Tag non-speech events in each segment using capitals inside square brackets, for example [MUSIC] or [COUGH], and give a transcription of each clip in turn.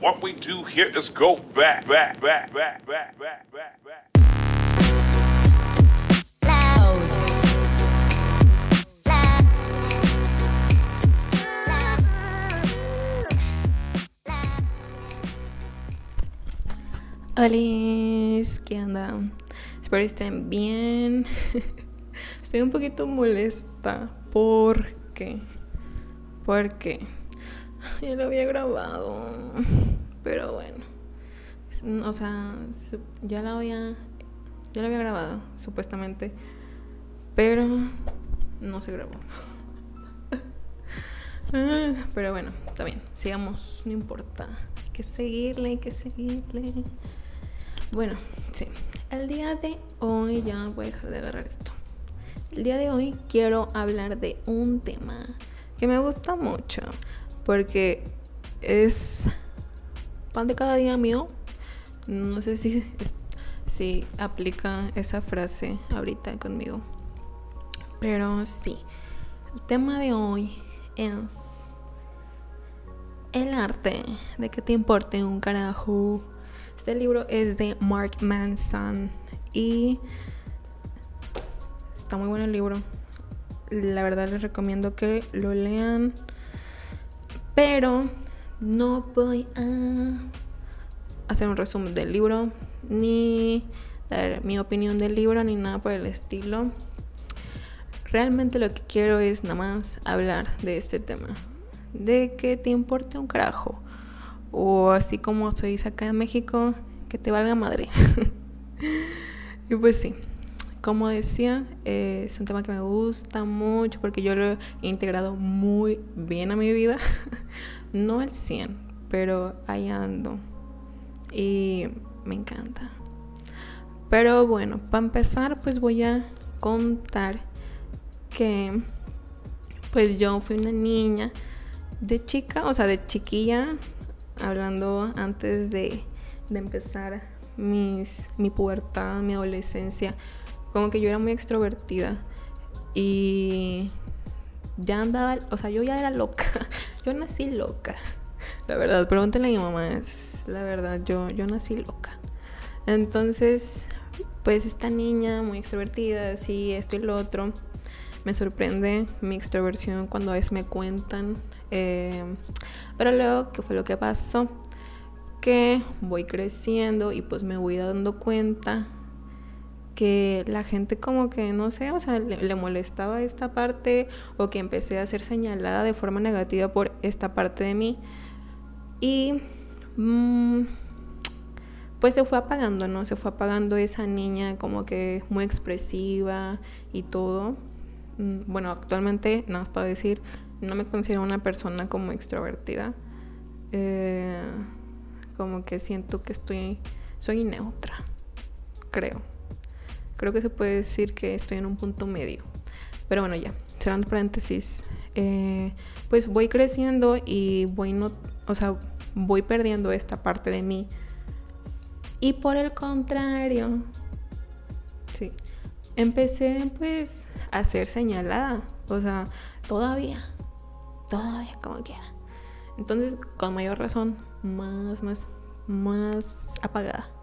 What we do here is go back, back, back, back, back, back, back, back. Hola, ¿qué onda? Espero estén bien. [LAUGHS] Estoy un poquito molesta porque. Porque. [LAUGHS] Ya lo había grabado. Pero bueno. O sea, ya la había. Ya lo había grabado, supuestamente. Pero no se grabó. [LAUGHS] Ah, pero bueno, está bien. Sigamos, no importa. Hay que seguirle, hay que seguirle. Bueno, sí. El día de hoy, ya voy a dejar de agarrar esto. El día de hoy quiero hablar de un tema que me gusta mucho porque es pan de cada día mío. No sé si, si aplica esa frase ahorita conmigo. Pero sí, el tema de hoy es el arte de que te importe un carajo. Este libro es de Mark Manson y está muy bueno el libro. La verdad les recomiendo que lo lean. Pero no voy a hacer un resumen del libro, ni dar mi opinión del libro, ni nada por el estilo. Realmente lo que quiero es nada más hablar de este tema. De que te importe un carajo. O así como se dice acá en México, que te valga madre. [LAUGHS] y pues sí, como decía, eh, es un tema que me gusta mucho porque yo lo he integrado muy bien a mi vida. [LAUGHS] no al 100, pero ahí ando. Y me encanta. Pero bueno, para empezar, pues voy a contar que pues yo fui una niña de chica, o sea, de chiquilla, hablando antes de, de empezar mis, mi pubertad, mi adolescencia, como que yo era muy extrovertida y ya andaba, o sea, yo ya era loca, [LAUGHS] yo nací loca, la verdad, pregúntenle a mi mamá, la verdad, yo, yo nací loca. Entonces, pues esta niña muy extrovertida, así, esto y lo otro, me sorprende mi extroversión cuando a veces me cuentan. Eh, pero luego, ¿qué fue lo que pasó? Que voy creciendo y pues me voy dando cuenta que la gente como que, no sé, o sea, le, molestaba esta parte o que empecé a ser señalada de forma negativa por esta parte de mí. Y mm, pues se fue apagando, ¿no? Se fue apagando esa niña como que muy expresiva y todo. Mm, bueno, actualmente, nada más para decir, no me considero una persona como extrovertida. Eh, como que siento que estoy, soy neutra, creo. Creo que se puede decir que estoy en un punto medio. Pero bueno, ya, cerrando paréntesis, eh, pues voy creciendo y voy no, o sea, voy perdiendo esta parte de mí. Y por el contrario, sí, empecé pues a ser señalada, o sea, todavía, todavía como quiera. Entonces, con mayor razón, más, más, más apagada.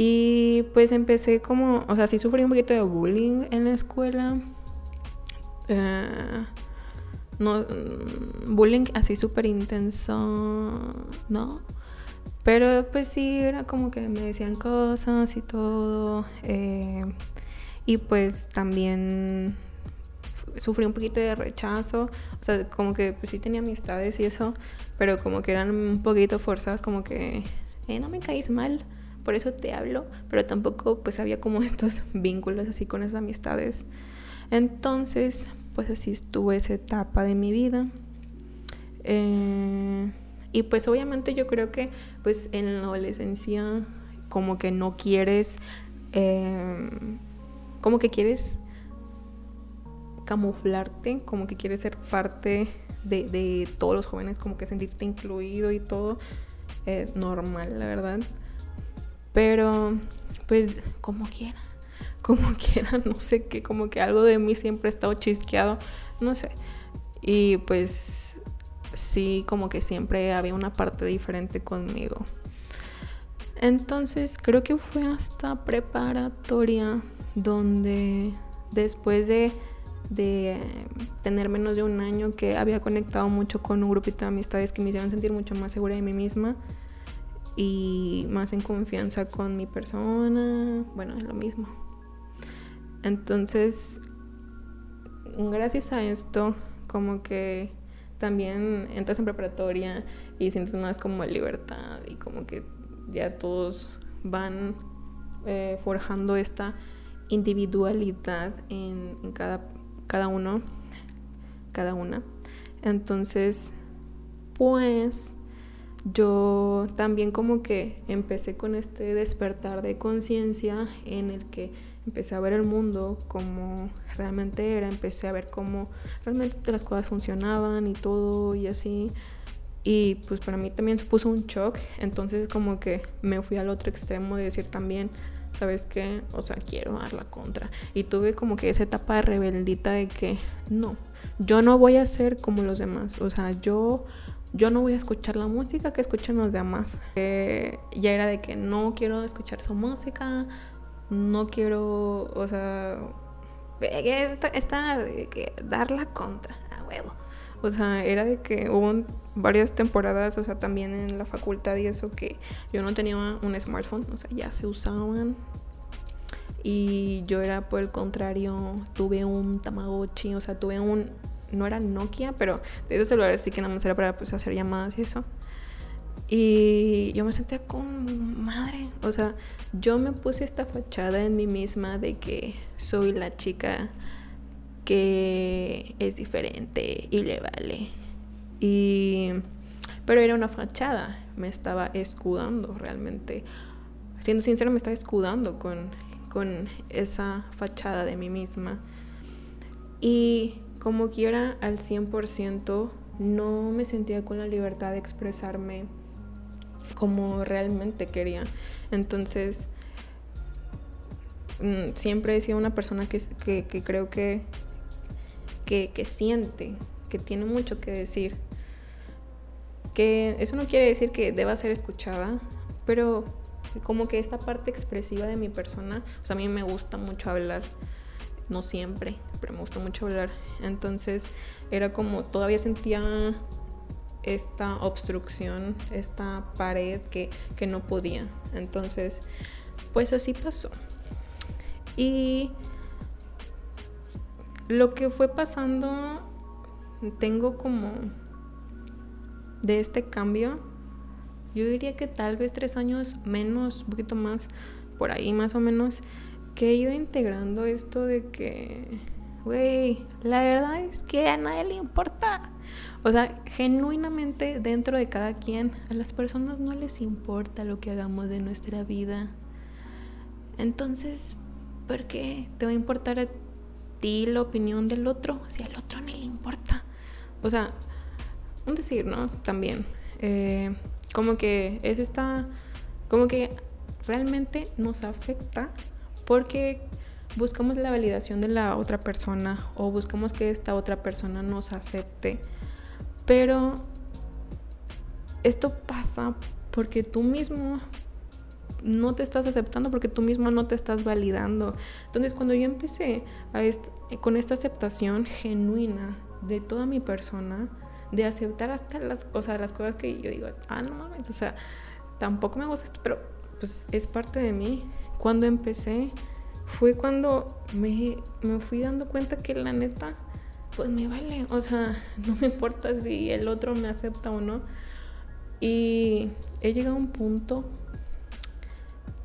Y pues empecé como, o sea, sí sufrí un poquito de bullying en la escuela. Eh, no, mm, bullying así súper intenso, ¿no? Pero pues sí, era como que me decían cosas y todo. Eh, y pues también sufrí un poquito de rechazo. O sea, como que pues sí tenía amistades y eso, pero como que eran un poquito forzadas, como que eh, no me caís mal, por eso te hablo, pero tampoco pues había como [LAUGHS] estos vínculos así con esas amistades. Entonces, pues así estuvo esa etapa de mi vida. Eh, y pues obviamente yo creo que pues en la adolescencia como que no quieres eh, como que quieres camuflarte, como que quieres ser parte de, todos los jóvenes, como que sentirte incluido y todo. Es normal, la verdad. Pero, pues, como quiera, como [LAUGHS] quiera, no sé qué, como que algo de mí siempre ha estado chisqueado, no sé. Y pues sí como que siempre había una parte diferente conmigo. Entonces creo que fue hasta preparatoria donde después de, de, tener menos de un año que había conectado mucho con un grupito de amistades que me hicieron sentir mucho más segura de mí misma y más en confianza con mi persona, bueno, es lo mismo. Entonces, gracias a esto, como que también entras en preparatoria y sientes más como libertad y como que ya todos van eh, forjando esta individualidad en, cada, cada uno, cada una. Entonces, pues yo también como que empecé con este despertar de conciencia en el que empecé a ver el mundo como realmente era, empecé a ver cómo realmente las cosas funcionaban y todo y así. Y pues para mí también supuso un shock, entonces como que me fui al otro extremo de decir también, ¿sabes qué? O sea, quiero dar la contra. Y tuve como que esa etapa rebeldita de que no, yo no voy a ser como los demás, o sea, yo yo no voy a escuchar la música que escuchan los demás. Eh, ya era de que no quiero escuchar su música, no quiero, o sea, esta, de que dar la contra, a huevo. O sea, era de que hubo varias temporadas, o sea, también en la facultad y eso, que yo no tenía un smartphone, o sea, ya se usaban. Y yo era por el contrario, tuve un Tamagotchi, o sea, tuve un, no era Nokia, pero de esos celulares sí que nada más era para pues, hacer llamadas y eso. Y yo me sentía con madre, o sea, yo me puse esta fachada en mí misma de que soy la chica que es diferente y le vale. Y pero era una fachada, me estaba escudando realmente. Siendo sincero, me estaba escudando con, con esa fachada de mí misma. Y como quiera, al 100%, no me sentía con la libertad de expresarme como realmente quería. Entonces, mm, siempre he sido una persona que, creo que, que, siente, que tiene mucho que decir. Que eso no quiere decir que deba ser escuchada, pero como que esta parte expresiva de mi persona, a mí me gusta mucho hablar, no siempre, pero me gusta mucho hablar. Entonces era como, todavía sentía esta obstrucción, esta pared que, no podía. Entonces, pues así pasó. Y lo que fue pasando, tengo como de este cambio, yo diría que tal vez tres años menos, un poquito más, por ahí más o menos, que he ido integrando esto de que, güey, la verdad es que a nadie le importa. O sea, genuinamente dentro de cada quien, a las personas no les importa lo que hagamos de nuestra vida. Entonces, ¿por qué te va a importar a ti la opinión del otro si al otro ni le importa? O sea, un decir, ¿no? También. Eh, como que es esta. Como que realmente nos afecta porque buscamos la validación de la otra persona o buscamos que esta otra persona nos acepte pero esto pasa porque tú mismo no te estás aceptando, porque tú mismo no te estás validando. Entonces, cuando yo empecé con esta aceptación genuina de toda mi persona, de aceptar hasta las, cosas, las cosas que yo digo, ah, no mames, o sea, tampoco me gusta esto, pero pues es parte de mí. Cuando empecé, fue cuando me, me fui dando cuenta que la neta pues me vale, o sea, [LAUGHS] no me importa si el otro me acepta o no. Y he llegado a un punto,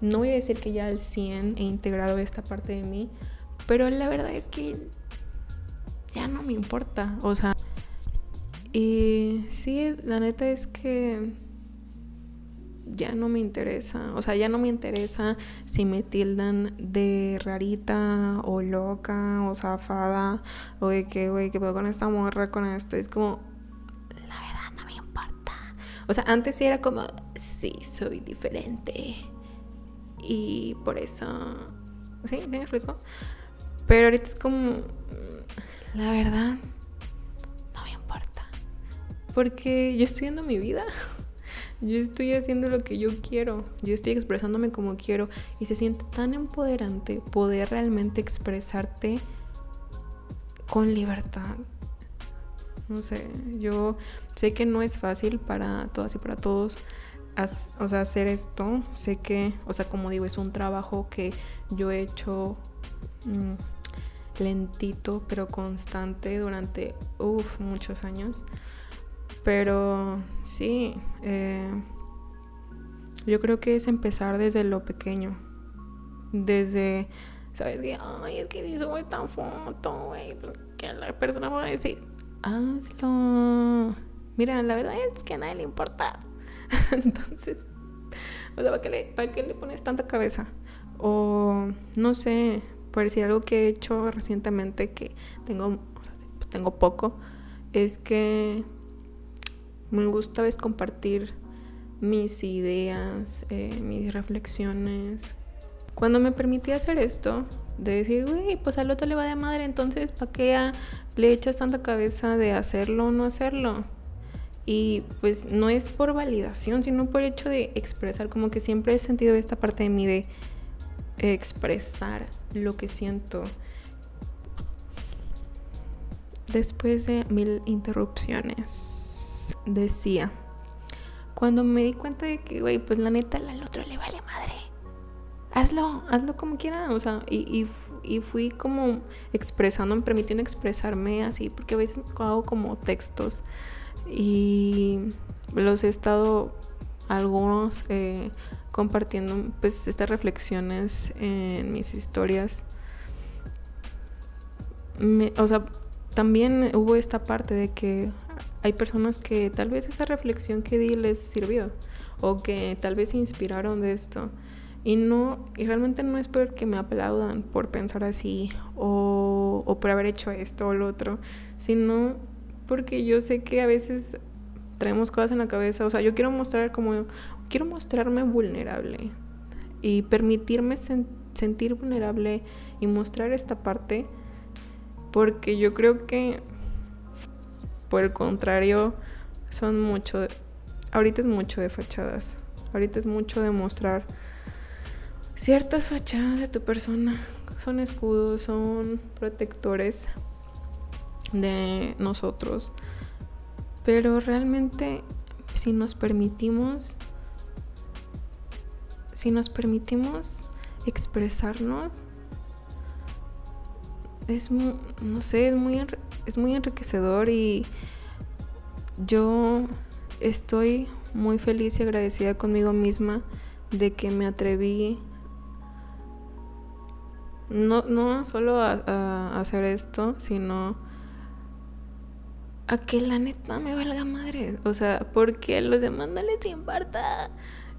no voy a decir que ya al 100 he integrado esta parte de mí, pero la verdad es que ya no me importa, o sea, y sí, la neta es que ya no me interesa. O sea, ya no me interesa si me tildan de rarita o loca o zafada o de que, güey, que puedo con esta morra, con esto. Es como, la verdad no me importa. O sea, antes sí era como, sí, soy diferente. Y por eso, ¿sí? ¿Me explico? Pero ahorita es como, la verdad, no me importa. Porque yo estoy viendo mi vida. [LAUGHS] Yo estoy haciendo lo que yo quiero. Yo estoy expresándome como quiero. Y se siente tan empoderante poder realmente expresarte con libertad. No sé, yo sé que no es fácil para todas y para todos hacer esto. Sé que, o sea, como digo, es un trabajo que yo he hecho mm, lentito, pero constante durante muchos años. Pero sí, eh, yo creo que es empezar desde lo pequeño. Desde, ¿sabes? Que, ay, es que si sube tan foto, güey, pues, que la persona va a decir, hazlo. Mira, la verdad es que a nadie le importa. [LAUGHS] Entonces, o sea, ¿para qué, le, ¿para qué le pones tanta cabeza? O, no sé, por decir algo que he hecho recientemente que tengo, tengo poco, es que me gusta vez compartir mis ideas, eh, mis reflexiones. Cuando me permití hacer esto, de decir, güey, pues al otro le va de madre, entonces, ¿para qué le echas tanta cabeza de hacerlo o no hacerlo? Y pues no es por validación, sino por el hecho de expresar, como que siempre he sentido esta parte de mí de expresar lo que siento. Después de mil interrupciones, decía, cuando me di cuenta de que, güey, pues la neta al otro le vale madre. Hazlo, hazlo como quiera, o sea, y, y, fui como expresando, me permitiendo expresarme así, porque a veces hago como textos y los he estado algunos eh, compartiendo pues estas reflexiones en mis historias. o sea, también hubo esta parte de que hay personas que tal vez esa reflexión que di les sirvió o que tal vez se inspiraron de esto. Y no, y realmente no es porque me aplaudan por pensar así o, por haber hecho esto o lo otro, sino porque yo sé que a veces traemos cosas en la cabeza, o sea, yo quiero mostrar como, quiero mostrarme vulnerable y permitirme sentir vulnerable y mostrar esta parte, porque yo creo que, por el contrario, son mucho, ahorita es mucho de fachadas, ahorita es mucho de mostrar ciertas fachadas de tu persona, son escudos, son protectores de nosotros. Pero realmente si nos permitimos, si nos permitimos expresarnos, es, no sé, es muy, es muy enriquecedor y yo estoy muy feliz y agradecida conmigo misma de que me atreví no, no solo a hacer esto, sino a que la neta me valga madre. O sea, porque los demás no les importa.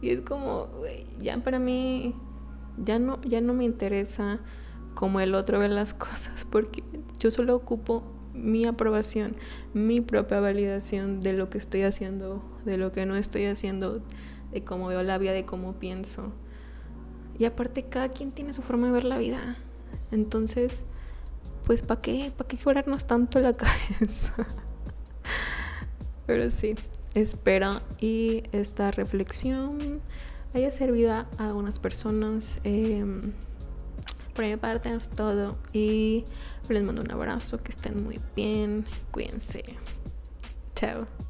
Y es como, güey, ya para mí, ya no, ya no me interesa como el otro ve las cosas, porque yo solo ocupo mi aprobación, mi propia validación de lo que estoy haciendo, de lo que no estoy haciendo, de cómo veo la vida, de cómo pienso. Y aparte, cada quien tiene su forma de ver la vida. Entonces, pues, ¿para qué? ¿Para qué quebrarnos tanto la [LAUGHS] cabeza? Pero sí, espero y esta reflexión haya servido a algunas personas. Em, es todo y les mando un abrazo, que estén muy bien, cuídense. Chao.